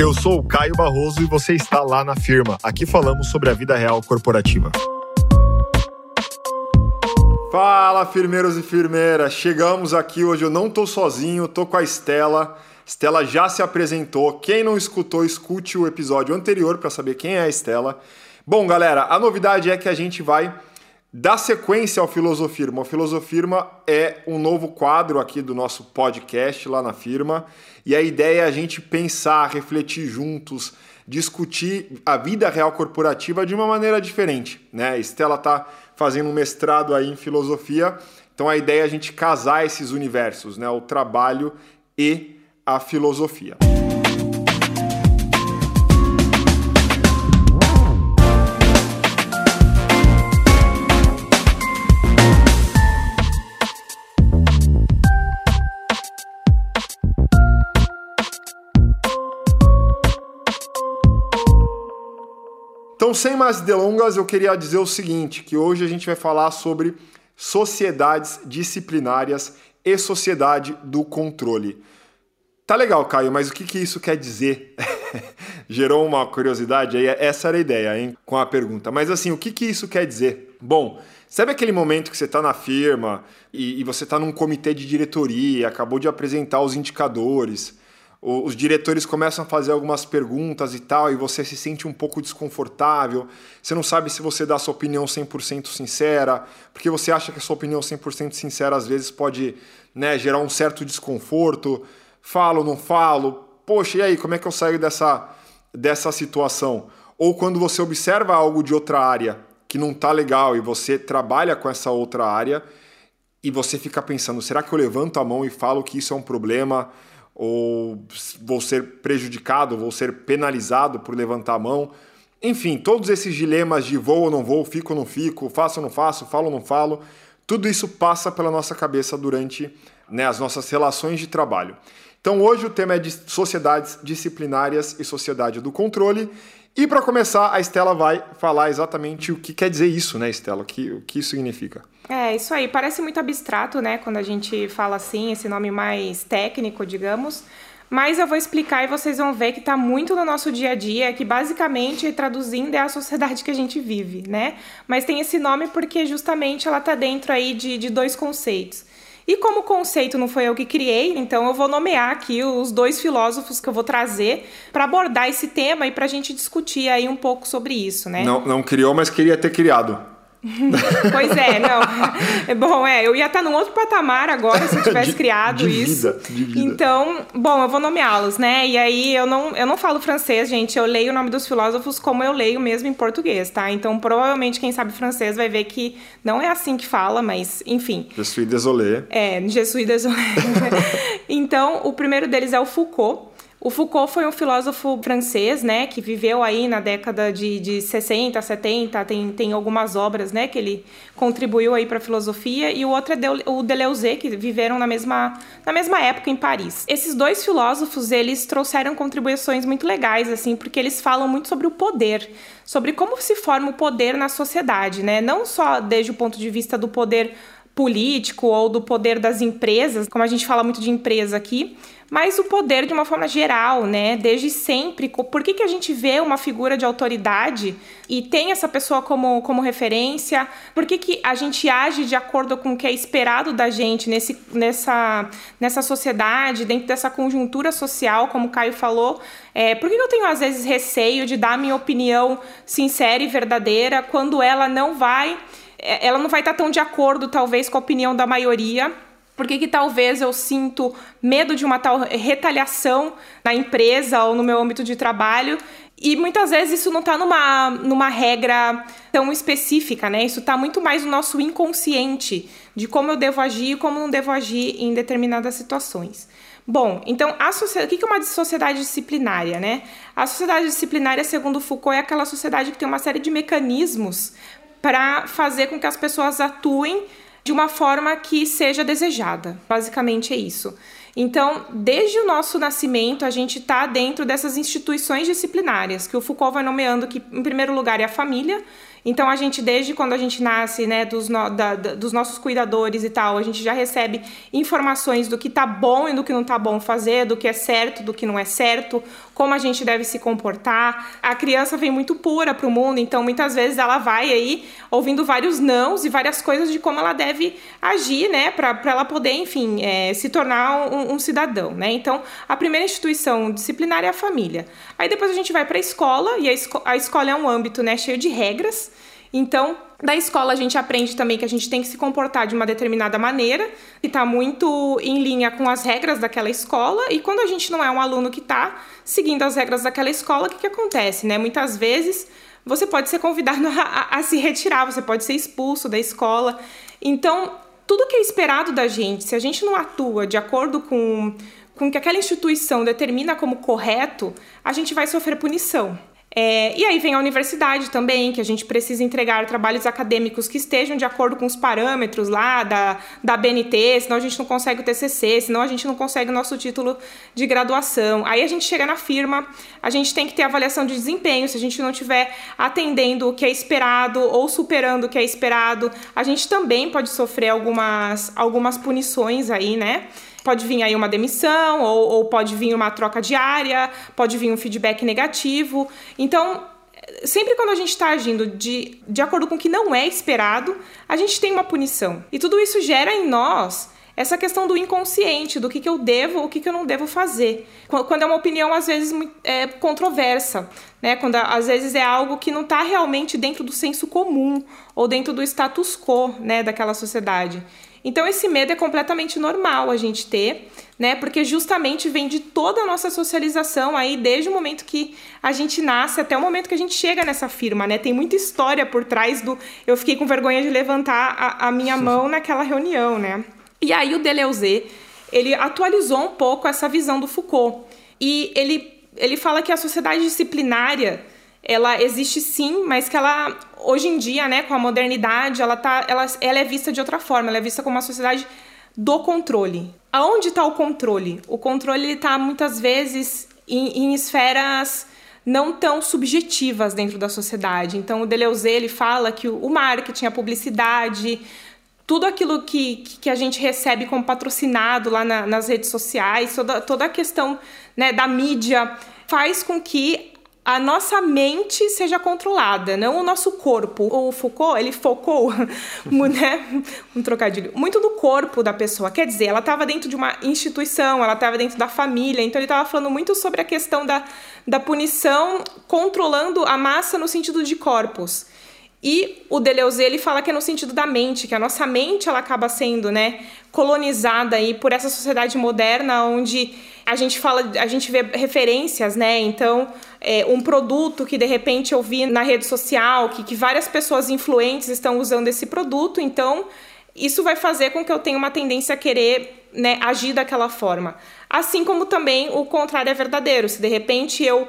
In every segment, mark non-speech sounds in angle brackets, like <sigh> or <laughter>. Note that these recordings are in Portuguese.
Eu sou o Caio Barroso e você está lá na firma. Aqui falamos sobre a vida real corporativa. Fala, firmeiros e firmeiras. Chegamos aqui hoje. Eu não estou sozinho, estou com a Estela. Estela já se apresentou. Quem não escutou, escute o episódio anterior para saber quem é a Estela. Bom, galera, a novidade é que a gente vai dar sequência ao Filosofirma. O Filosofirma é um novo quadro aqui do nosso podcast lá na firma. E a ideia é a gente pensar, refletir juntos, discutir a vida real corporativa de uma maneira diferente. Né? A Estela está fazendo um mestrado aí em filosofia, então a ideia é a gente casar esses universos, né? o trabalho e a filosofia. Sem mais delongas, eu queria dizer o seguinte, que hoje a gente vai falar sobre sociedades disciplinárias e sociedade do controle. Tá legal, Caio, mas o que, que isso quer dizer? <laughs> Gerou uma curiosidade aí, essa era a ideia, hein, com a pergunta. Mas assim, o que, que isso quer dizer? Bom, sabe aquele momento que você está na firma e, e você está num comitê de diretoria, acabou de apresentar os indicadores, os diretores começam a fazer algumas perguntas e tal, e você se sente um pouco desconfortável, você não sabe se você dá sua opinião 100% sincera, porque você acha que a sua opinião 100% sincera às vezes pode né, gerar um certo desconforto, falo, não falo, poxa, e aí, como é que eu saio dessa, dessa situação? Ou quando você observa algo de outra área que não tá legal e você trabalha com essa outra área e você fica pensando, será que eu levanto a mão e falo que isso é um problema? Ou vou ser prejudicado, vou ser penalizado por levantar a mão. Enfim, todos esses dilemas de vou ou não vou, fico ou não fico, faço ou não faço, falo ou não falo, tudo isso passa pela nossa cabeça durante né, as nossas relações de trabalho. Então hoje o tema é de sociedades disciplinárias e sociedade do controle. E para começar, a Estela vai falar exatamente o que quer dizer isso, né, Estela? O que, o que isso significa. É, isso aí. Parece muito abstrato, né, quando a gente fala assim, esse nome mais técnico, digamos. Mas eu vou explicar e vocês vão ver que está muito no nosso dia a dia, que basicamente, traduzindo, é a sociedade que a gente vive, né? Mas tem esse nome porque justamente ela está dentro aí de, de dois conceitos. E como o conceito não foi eu que criei, então eu vou nomear aqui os dois filósofos que eu vou trazer para abordar esse tema e para a gente discutir aí um pouco sobre isso, né? Não, não criou, mas queria ter criado. <laughs> pois é, não. É bom, é, eu ia estar num outro patamar agora se eu tivesse <laughs> criado de isso. Vida, de vida. Então, bom, eu vou nomeá-los, né? E aí eu não, eu não falo francês, gente. Eu leio o nome dos filósofos como eu leio mesmo em português, tá? Então, provavelmente quem sabe francês vai ver que não é assim que fala, mas enfim. Je suis désolé. É, je suis désolé. <laughs> então, o primeiro deles é o Foucault. O Foucault foi um filósofo francês, né, que viveu aí na década de, de 60, 70, tem, tem algumas obras, né, que ele contribuiu aí para a filosofia, e o outro é o Deleuze, que viveram na mesma, na mesma época em Paris. Esses dois filósofos, eles trouxeram contribuições muito legais, assim, porque eles falam muito sobre o poder, sobre como se forma o poder na sociedade, né, não só desde o ponto de vista do poder político ou do poder das empresas, como a gente fala muito de empresa aqui, mas o poder de uma forma geral, né? Desde sempre. Por que, que a gente vê uma figura de autoridade e tem essa pessoa como, como referência? Por que, que a gente age de acordo com o que é esperado da gente nesse, nessa, nessa sociedade, dentro dessa conjuntura social, como o Caio falou? É, por que, que eu tenho, às vezes, receio de dar minha opinião sincera e verdadeira quando ela não vai. É, ela não vai estar tão de acordo, talvez, com a opinião da maioria por que, talvez eu sinto medo de uma tal retaliação na empresa ou no meu âmbito de trabalho? E muitas vezes isso não está numa, numa regra tão específica, né? Isso está muito mais no nosso inconsciente de como eu devo agir e como não devo agir em determinadas situações. Bom, então a o que é uma sociedade disciplinária, né? A sociedade disciplinária, segundo Foucault, é aquela sociedade que tem uma série de mecanismos para fazer com que as pessoas atuem de uma forma que seja desejada. Basicamente é isso. Então, desde o nosso nascimento, a gente está dentro dessas instituições disciplinárias, que o Foucault vai nomeando que, em primeiro lugar, é a família, Então a gente, desde quando a gente nasce, né, dos, no, da, da, dos nossos cuidadores e tal, a gente já recebe informações do que tá bom e do que não tá bom fazer, do que é certo, do que não é certo, como a gente deve se comportar. A criança vem muito pura para o mundo, então muitas vezes ela vai aí ouvindo vários nãos e várias coisas de como ela deve agir, né, para ela poder, enfim, é, se tornar um, um cidadão, né? Então a primeira instituição disciplinar é a família. Aí depois a gente vai para a escola e a, esco a escola é um âmbito, né, cheio de regras. Então, da escola a gente aprende também que a gente tem que se comportar de uma determinada maneira, que está muito em linha com as regras daquela escola, e quando a gente não é um aluno que está seguindo as regras daquela escola, o que, que acontece? Né? Muitas vezes você pode ser convidado <laughs> a, a, a se retirar, você pode ser expulso da escola. Então, tudo que é esperado da gente, se a gente não atua de acordo com, com o que aquela instituição determina como correto, a gente vai sofrer punição. É, e aí vem a universidade também, que a gente precisa entregar trabalhos acadêmicos que estejam de acordo com os parâmetros lá da, da BNT, senão a gente não consegue o TCC, senão a gente não consegue o nosso título de graduação. Aí a gente chega na firma, a gente tem que ter avaliação de desempenho, se a gente não estiver atendendo o que é esperado ou superando o que é esperado, a gente também pode sofrer algumas, algumas punições aí, né? Pode vir aí uma demissão, ou, ou pode vir uma troca diária, pode vir um feedback negativo. Então, sempre quando a gente está agindo de, de acordo com o que não é esperado, a gente tem uma punição. E tudo isso gera em nós essa questão do inconsciente, do que, que eu devo, o que, que eu não devo fazer. Quando é uma opinião, às vezes, é controversa, né? Quando às vezes é algo que não está realmente dentro do senso comum ou dentro do status quo, né, daquela sociedade. Então esse medo é completamente normal a gente ter, né? Porque justamente vem de toda a nossa socialização aí, desde o momento que a gente nasce até o momento que a gente chega nessa firma, né? Tem muita história por trás do. Eu fiquei com vergonha de levantar a, a minha mão naquela reunião, né? E aí o Deleuze, ele atualizou um pouco essa visão do Foucault. E ele, ele fala que a sociedade disciplinária ela existe sim, mas que ela hoje em dia, né, com a modernidade, ela tá, ela, ela é vista de outra forma, ela é vista como uma sociedade do controle. Aonde está o controle? O controle está muitas vezes em, em, esferas não tão subjetivas dentro da sociedade. Então o Deleuze ele fala que o, marketing, a publicidade, tudo aquilo que, que a gente recebe como patrocinado lá na, nas redes sociais, toda, toda a questão né, da mídia faz com que a nossa mente seja controlada, não o nosso corpo. O Foucault, ele focou, <laughs> né, um trocadilho, muito no corpo da pessoa. Quer dizer, ela estava dentro de uma instituição, ela estava dentro da família, então ele estava falando muito sobre a questão da, da punição controlando a massa no sentido de corpos. E o Deleuze ele fala que é no sentido da mente, que a nossa mente ela acaba sendo, né, colonizada aí por essa sociedade moderna onde a gente fala, a gente vê referências, né? Então, é, um produto que de repente eu vi na rede social, que, que várias pessoas influentes estão usando esse produto, então isso vai fazer com que eu tenha uma tendência a querer né, agir daquela forma. Assim como também o contrário é verdadeiro. Se de repente eu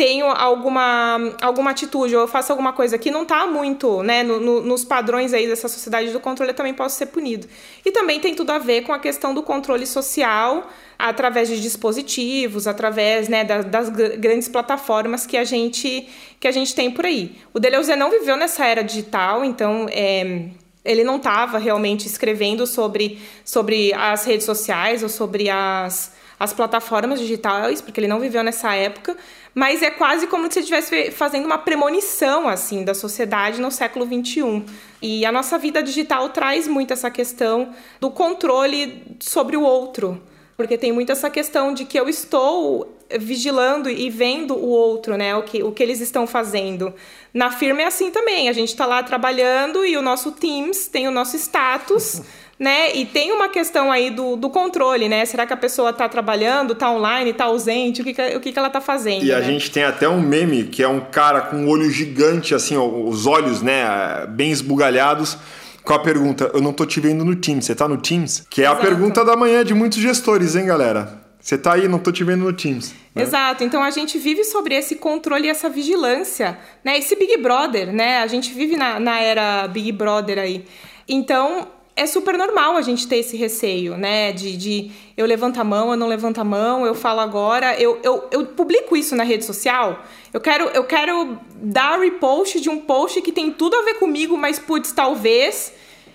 tenho alguma, alguma atitude ou eu faço alguma coisa que não está muito né, no, no, nos padrões aí dessa sociedade do controle, eu também posso ser punido. E também tem tudo a ver com a questão do controle social através de dispositivos, através né, das, das grandes plataformas que a gente que a gente tem por aí. O Deleuze não viveu nessa era digital, então é, ele não estava realmente escrevendo sobre, sobre as redes sociais ou sobre as, as plataformas digitais, porque ele não viveu nessa época, mas é quase como se ele estivesse fazendo uma premonição assim da sociedade no século XXI. E a nossa vida digital traz muito essa questão do controle sobre o outro, porque tem muito essa questão de que eu estou vigilando e vendo o outro, né? O que, o que eles estão fazendo. Na firma é assim também. A gente está lá trabalhando e o nosso Teams tem o nosso status. Né? E tem uma questão aí do, do controle, né? Será que a pessoa está trabalhando, está online, está ausente? O que, que, o que, que ela está fazendo? E né? a gente tem até um meme que é um cara com um olho gigante, assim, os olhos, né, bem esbugalhados com a pergunta: Eu não tô te vendo no Teams, você tá no Teams? Que é Exato. a pergunta da manhã de muitos gestores, hein, galera? Você tá aí, não tô te vendo no Teams. Né? Exato. Então a gente vive sobre esse controle e essa vigilância, né? Esse Big Brother, né? A gente vive na, na era Big Brother aí. Então, é super normal a gente ter esse receio, né? De, de eu levanto a mão, eu não levanto a mão, eu falo agora, eu, eu, eu publico isso na rede social. Eu quero, eu quero dar repost de um post que tem tudo a ver comigo, mas putz, talvez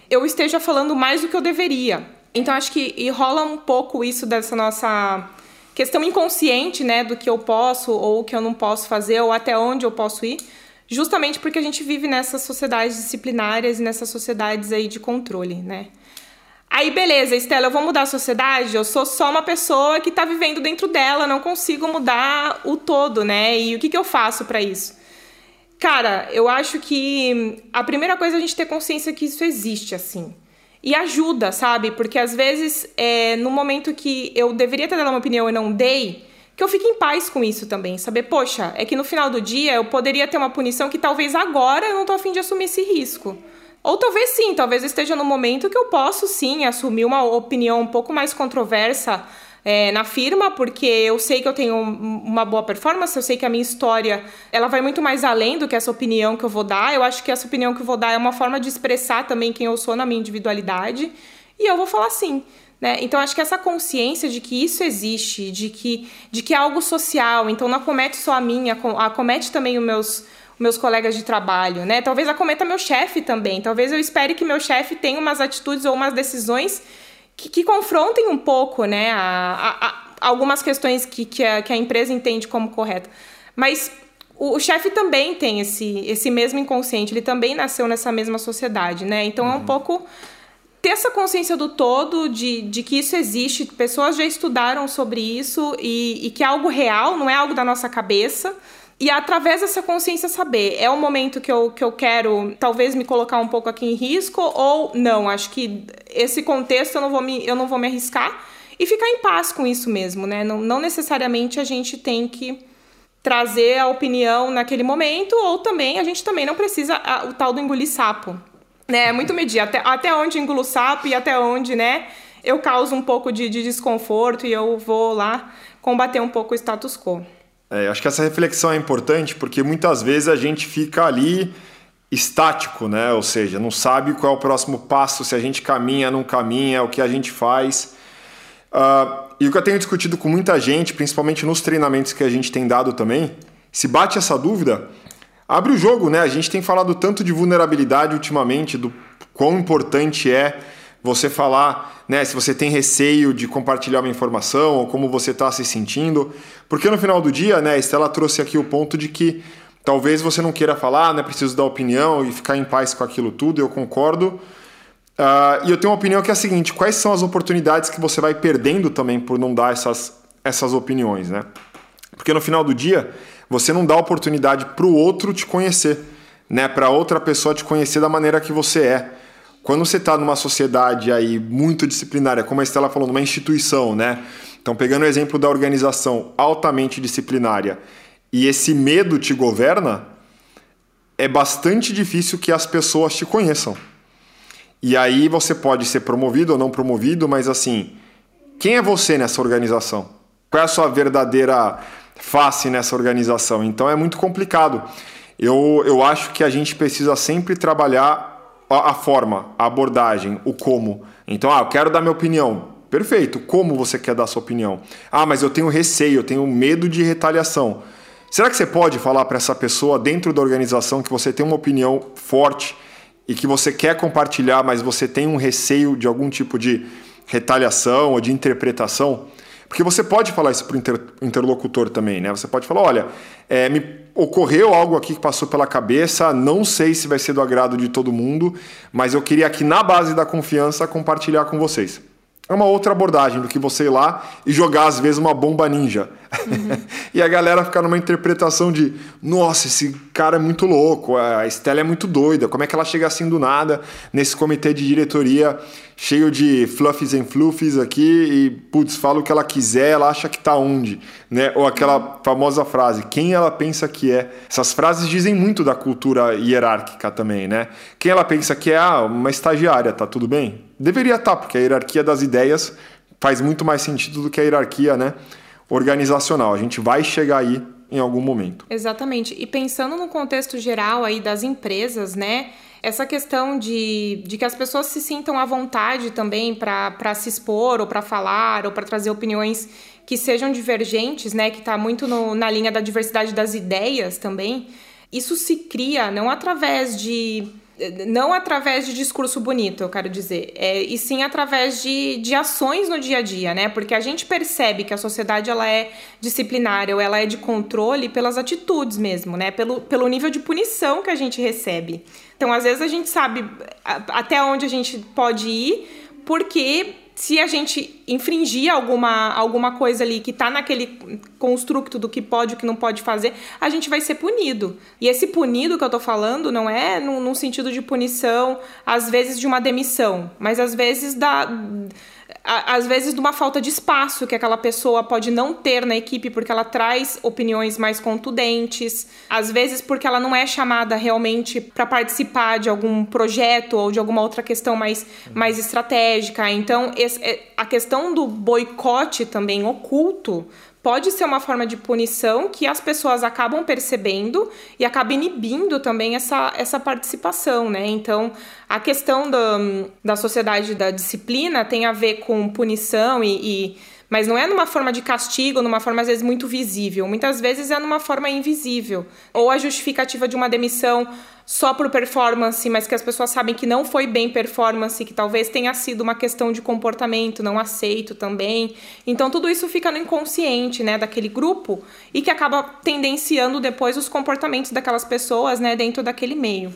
eu esteja falando mais do que eu deveria. Então acho que rola um pouco isso dessa nossa questão inconsciente, né, do que eu posso ou o que eu não posso fazer ou até onde eu posso ir justamente porque a gente vive nessas sociedades disciplinárias e nessas sociedades aí de controle, né? Aí, beleza, Estela, eu vou mudar a sociedade, eu sou só uma pessoa que está vivendo dentro dela, não consigo mudar o todo, né? E o que, que eu faço para isso? Cara, eu acho que a primeira coisa é a gente ter consciência que isso existe, assim. E ajuda, sabe? Porque às vezes, é, no momento que eu deveria ter dado uma opinião e não dei, que eu fique em paz com isso também. Saber, poxa, é que no final do dia eu poderia ter uma punição que talvez agora eu não tô afim de assumir esse risco. Ou talvez sim, talvez eu esteja no momento que eu posso sim assumir uma opinião um pouco mais controversa é, na firma, porque eu sei que eu tenho uma boa performance, eu sei que a minha história ela vai muito mais além do que essa opinião que eu vou dar. Eu acho que essa opinião que eu vou dar é uma forma de expressar também quem eu sou na minha individualidade. E eu vou falar sim. Né? Então, acho que essa consciência de que isso existe, de que, de que é algo social, então não acomete só a minha, acomete também os meus, meus colegas de trabalho, né? Talvez acometa meu chefe também. Talvez eu espere que meu chefe tenha umas atitudes ou umas decisões que, que confrontem um pouco, né? A, a, a algumas questões que, que, a, que a empresa entende como correta. Mas o, o chefe também tem esse, esse mesmo inconsciente, ele também nasceu nessa mesma sociedade, né? Então uhum. é um uhum. pouco ter essa consciência do todo, de, de que isso existe, pessoas já estudaram sobre isso e, e que é algo real, não é algo da nossa cabeça. E através dessa consciência saber, é o momento que eu, que eu quero talvez me colocar um pouco aqui em risco ou não, acho que esse contexto eu não vou me, eu não vou me arriscar e ficar em paz com isso mesmo, né? Não, não necessariamente a gente tem que trazer a opinião naquele momento ou também a gente também não precisa a, o tal do engolir sapo né? É muito medir até, até onde engulo sapo e até onde, né? Eu causo um pouco de, de desconforto e eu vou lá combater um pouco o status quo. É, acho que essa reflexão é importante porque muitas vezes a gente fica ali estático, né? Ou seja, não sabe qual é o próximo passo, se a gente caminha, não caminha, o que a gente faz. Uh, e o que eu tenho discutido com muita gente, principalmente nos treinamentos que a gente tem dado também, se bate essa dúvida, abre o jogo, né? A gente tem falado tanto de vulnerabilidade ultimamente, do quão importante é você falar, né, se você tem receio de compartilhar uma informação ou como você está se sentindo, porque no final do dia, né, a Estela trouxe aqui o ponto de que talvez você não queira falar, né, preciso dar opinião e ficar em paz com aquilo tudo, eu concordo. Uh, e eu tenho uma opinião que é a seguinte: quais são as oportunidades que você vai perdendo também por não dar essas, essas opiniões, né? Porque no final do dia, você não dá oportunidade para o outro te conhecer, né? Para outra pessoa te conhecer da maneira que você é. Quando você está numa sociedade aí muito disciplinária, como a Estela falou, numa instituição, né? Então, pegando o exemplo da organização altamente disciplinária e esse medo te governa, é bastante difícil que as pessoas te conheçam. E aí você pode ser promovido ou não promovido, mas assim, quem é você nessa organização? Qual é a sua verdadeira face nessa organização. Então é muito complicado. Eu, eu acho que a gente precisa sempre trabalhar a, a forma, a abordagem, o como. Então, ah, eu quero dar minha opinião. Perfeito. Como você quer dar sua opinião? Ah, mas eu tenho receio, eu tenho medo de retaliação. Será que você pode falar para essa pessoa dentro da organização que você tem uma opinião forte e que você quer compartilhar, mas você tem um receio de algum tipo de retaliação ou de interpretação? Porque você pode falar isso para o inter, interlocutor também, né? Você pode falar, olha, é, me ocorreu algo aqui que passou pela cabeça, não sei se vai ser do agrado de todo mundo, mas eu queria aqui na base da confiança compartilhar com vocês. É uma outra abordagem do que você ir lá e jogar, às vezes, uma bomba ninja. Uhum. <laughs> e a galera ficar numa interpretação de: nossa, esse cara é muito louco, a Estela é muito doida, como é que ela chega assim do nada nesse comitê de diretoria cheio de fluffies and fluffies aqui e, putz, fala o que ela quiser, ela acha que tá onde, né? Ou aquela famosa frase, quem ela pensa que é. Essas frases dizem muito da cultura hierárquica também, né? Quem ela pensa que é ah, uma estagiária, tá tudo bem? Deveria estar, tá, porque a hierarquia das ideias faz muito mais sentido do que a hierarquia, né? Organizacional. A gente vai chegar aí em algum momento. Exatamente. E pensando no contexto geral aí das empresas, né? essa questão de, de que as pessoas se sintam à vontade também para se expor ou para falar ou para trazer opiniões que sejam divergentes, né, que está muito no, na linha da diversidade das ideias também, isso se cria não através de não através de discurso bonito, eu quero dizer, é, e sim através de, de ações no dia a dia, né? Porque a gente percebe que a sociedade ela é disciplinária ou ela é de controle pelas atitudes mesmo, né? Pelo, pelo nível de punição que a gente recebe. Então, às vezes a gente sabe até onde a gente pode ir, porque se a gente infringir alguma, alguma coisa ali que está naquele construto do que pode e o que não pode fazer, a gente vai ser punido. E esse punido que eu estou falando não é num, num, sentido de punição, às vezes de uma demissão, mas às vezes da às vezes de uma falta de espaço que aquela pessoa pode não ter na equipe porque ela traz opiniões mais contundentes, às vezes porque ela não é chamada realmente para participar de algum projeto ou de alguma outra questão mais, mais estratégica. Então, é, a questão do boicote também oculto pode ser uma forma de punição que as pessoas acabam percebendo e acaba inibindo também essa, essa participação, né? Então, a questão da, da sociedade da disciplina tem a ver com punição e, e mas não é numa forma de castigo, numa forma às vezes muito visível. Muitas vezes é numa forma invisível. Ou a justificativa de uma demissão só por performance, mas que as pessoas sabem que não foi bem performance, que talvez tenha sido uma questão de comportamento não aceito também. Então tudo isso fica no inconsciente, né, daquele grupo e que acaba tendenciando depois os comportamentos daquelas pessoas, né, dentro daquele meio.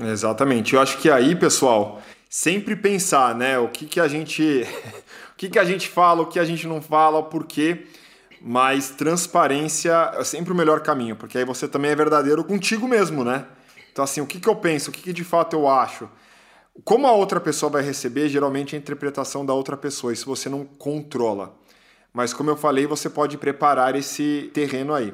Exatamente. Eu acho que aí, pessoal, sempre pensar, né, o que que a gente o que, que a gente fala, o que a gente não fala, o porquê. Mas transparência é sempre o melhor caminho, porque aí você também é verdadeiro contigo mesmo, né? Então, assim, o que, que eu penso, o que, que de fato eu acho. Como a outra pessoa vai receber, geralmente é a interpretação da outra pessoa, isso você não controla. Mas, como eu falei, você pode preparar esse terreno aí.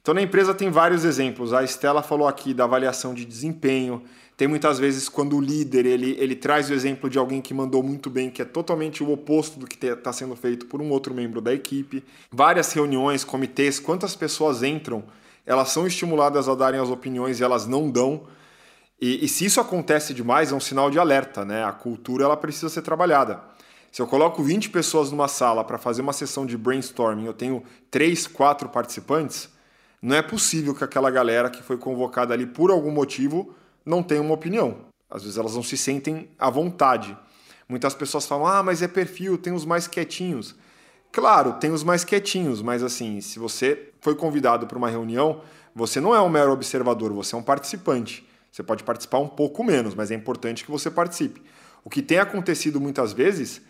Então, na empresa tem vários exemplos. A Estela falou aqui da avaliação de desempenho, tem muitas vezes quando o líder ele, ele traz o exemplo de alguém que mandou muito bem, que é totalmente o oposto do que está sendo feito por um outro membro da equipe. Várias reuniões, comitês, quantas pessoas entram, elas são estimuladas a darem as opiniões e elas não dão. E, e se isso acontece demais, é um sinal de alerta, né? A cultura ela precisa ser trabalhada. Se eu coloco 20 pessoas numa sala para fazer uma sessão de brainstorming, eu tenho 3, 4 participantes, não é possível que aquela galera que foi convocada ali por algum motivo não têm uma opinião. Às vezes elas não se sentem à vontade. Muitas pessoas falam: ah, mas é perfil, tem os mais quietinhos. Claro, tem os mais quietinhos, mas assim, se você foi convidado para uma reunião, você não é um mero observador, você é um participante. Você pode participar um pouco menos, mas é importante que você participe. O que tem acontecido muitas vezes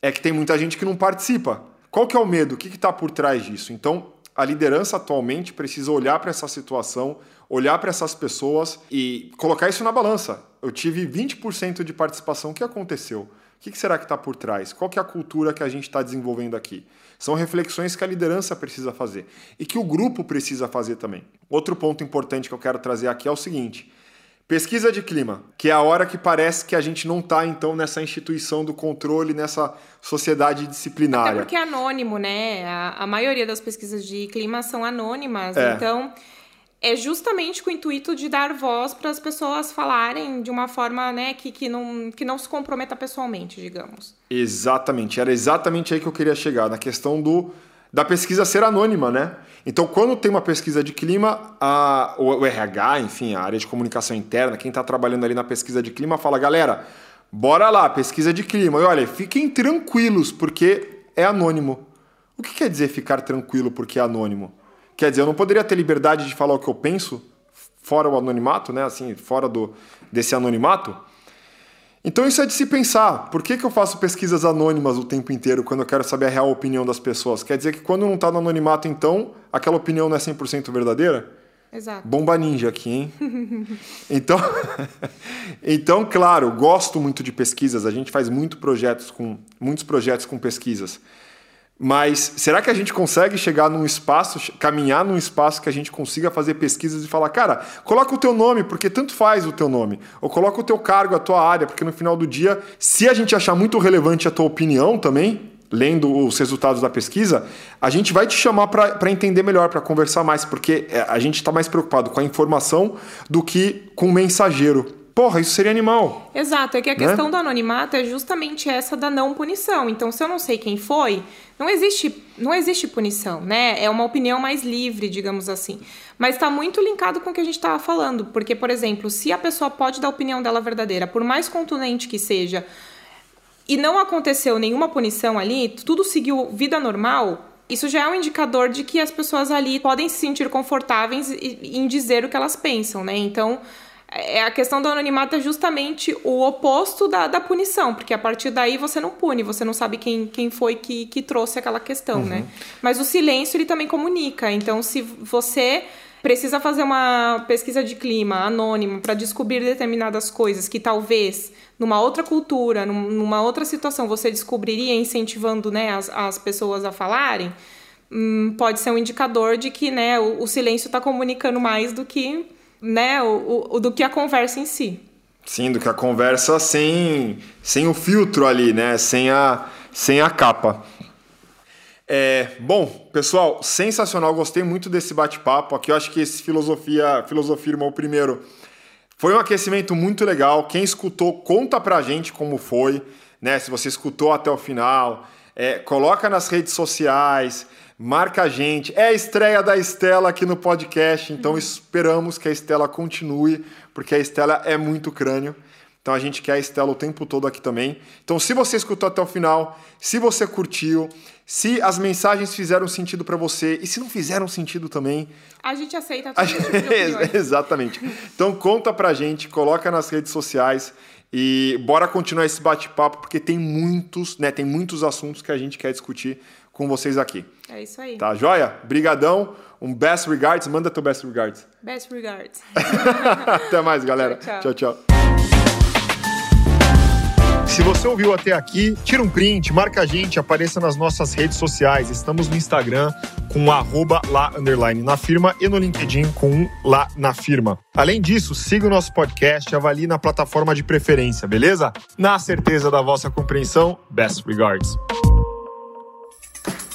é que tem muita gente que não participa. Qual que é o medo? O que está por trás disso? Então, a liderança atualmente precisa olhar para essa situação, olhar para essas pessoas e colocar isso na balança. Eu tive 20% de participação, o que aconteceu? O que será que está por trás? Qual que é a cultura que a gente está desenvolvendo aqui? São reflexões que a liderança precisa fazer e que o grupo precisa fazer também. Outro ponto importante que eu quero trazer aqui é o seguinte: Pesquisa de clima, que é a hora que parece que a gente não está, então, nessa instituição do controle, nessa sociedade disciplinária. Até porque é anônimo, né? A, a maioria das pesquisas de clima são anônimas, é. então é justamente com o intuito de dar voz para as pessoas falarem de uma forma né, que, que, não, que não se comprometa pessoalmente, digamos. Exatamente, era exatamente aí que eu queria chegar, na questão do, da pesquisa ser anônima, né? Então, quando tem uma pesquisa de clima, a, o, RH, enfim, a área de comunicação interna, quem está trabalhando ali na pesquisa de clima, fala, galera, bora lá, pesquisa de clima. E olha, fiquem tranquilos, porque é anônimo. O que quer dizer ficar tranquilo porque é anônimo? Quer dizer, eu não poderia ter liberdade de falar o que eu penso fora o anonimato, né? Assim, fora do, desse anonimato. Então isso é de se pensar. Por que, que eu faço pesquisas anônimas o tempo inteiro quando eu quero saber a real opinião das pessoas? Quer dizer que quando não está no anonimato, então, aquela opinião não é 100% verdadeira? Exato. Bomba ninja aqui, hein? <laughs> então, <laughs> então, claro, gosto muito de pesquisas. A gente faz muito projetos com, muitos projetos com pesquisas. Mas será que a gente consegue chegar num espaço, caminhar num espaço que a gente consiga fazer pesquisas e falar, cara, coloca o teu nome, porque tanto faz o teu nome. Ou coloca o teu cargo, a tua área, porque no final do dia, se a gente achar muito relevante a tua opinião também, lendo os resultados da pesquisa, a gente vai te chamar para entender melhor, para conversar mais, porque é, a gente está mais preocupado com a informação do que com o mensageiro. Porra, isso seria animal. Exato, é que a né? questão do anonimato é justamente essa da não punição. Então, se eu não sei quem foi, não existe, não existe punição, né? É uma opinião mais livre, digamos assim. Mas está muito linkado com o que a gente estava falando. Porque, por exemplo, se a pessoa pode dar a opinião dela verdadeira, por mais contundente que seja, e não aconteceu nenhuma punição ali, tudo seguiu vida normal, isso já é um indicador de que as pessoas ali podem se sentir confortáveis em dizer o que elas pensam, né? Então, é a questão do anonimato é justamente o oposto da, da punição, porque a partir daí você não pune, você não sabe quem, quem foi que, que trouxe aquela questão, uhum. né? Mas o silêncio ele também comunica. Então, se você precisa fazer uma pesquisa de clima anônima para descobrir determinadas coisas que talvez numa outra cultura, numa outra situação, você descobriria incentivando né, as, as pessoas a falarem, hum, pode ser um indicador de que né, o, o silêncio está comunicando mais do que, né, o, o, do que a conversa em si. Sim, do que a conversa sem, sem o filtro ali, né? Sem a, sem a capa. É, bom, pessoal, sensacional, gostei muito desse bate-papo. Aqui eu acho que esse filosofia, filosofia irmão primeiro foi um aquecimento muito legal. Quem escutou, conta pra gente como foi, né? Se você escutou até o final, é, coloca nas redes sociais, marca a gente. É a estreia da Estela aqui no podcast, então esperamos que a Estela continue, porque a Estela é muito crânio. Então a gente quer a Estela o tempo todo aqui também. Então, se você escutou até o final, se você curtiu, se as mensagens fizeram sentido para você e se não fizeram sentido também. A gente aceita tudo. Gente... <laughs> Exatamente. Então conta pra gente, coloca nas redes sociais e bora continuar esse bate-papo porque tem muitos, né, tem muitos assuntos que a gente quer discutir com vocês aqui. É isso aí. Tá joia? Brigadão. Um best regards. Manda teu best regards. Best regards. <laughs> Até mais, galera. tchau. tchau. tchau. Se você ouviu até aqui, tira um print, marca a gente, apareça nas nossas redes sociais. Estamos no Instagram com arroba lá underline na firma e no LinkedIn com lá na firma. Além disso, siga o nosso podcast, avalie na plataforma de preferência, beleza? Na certeza da vossa compreensão, best regards.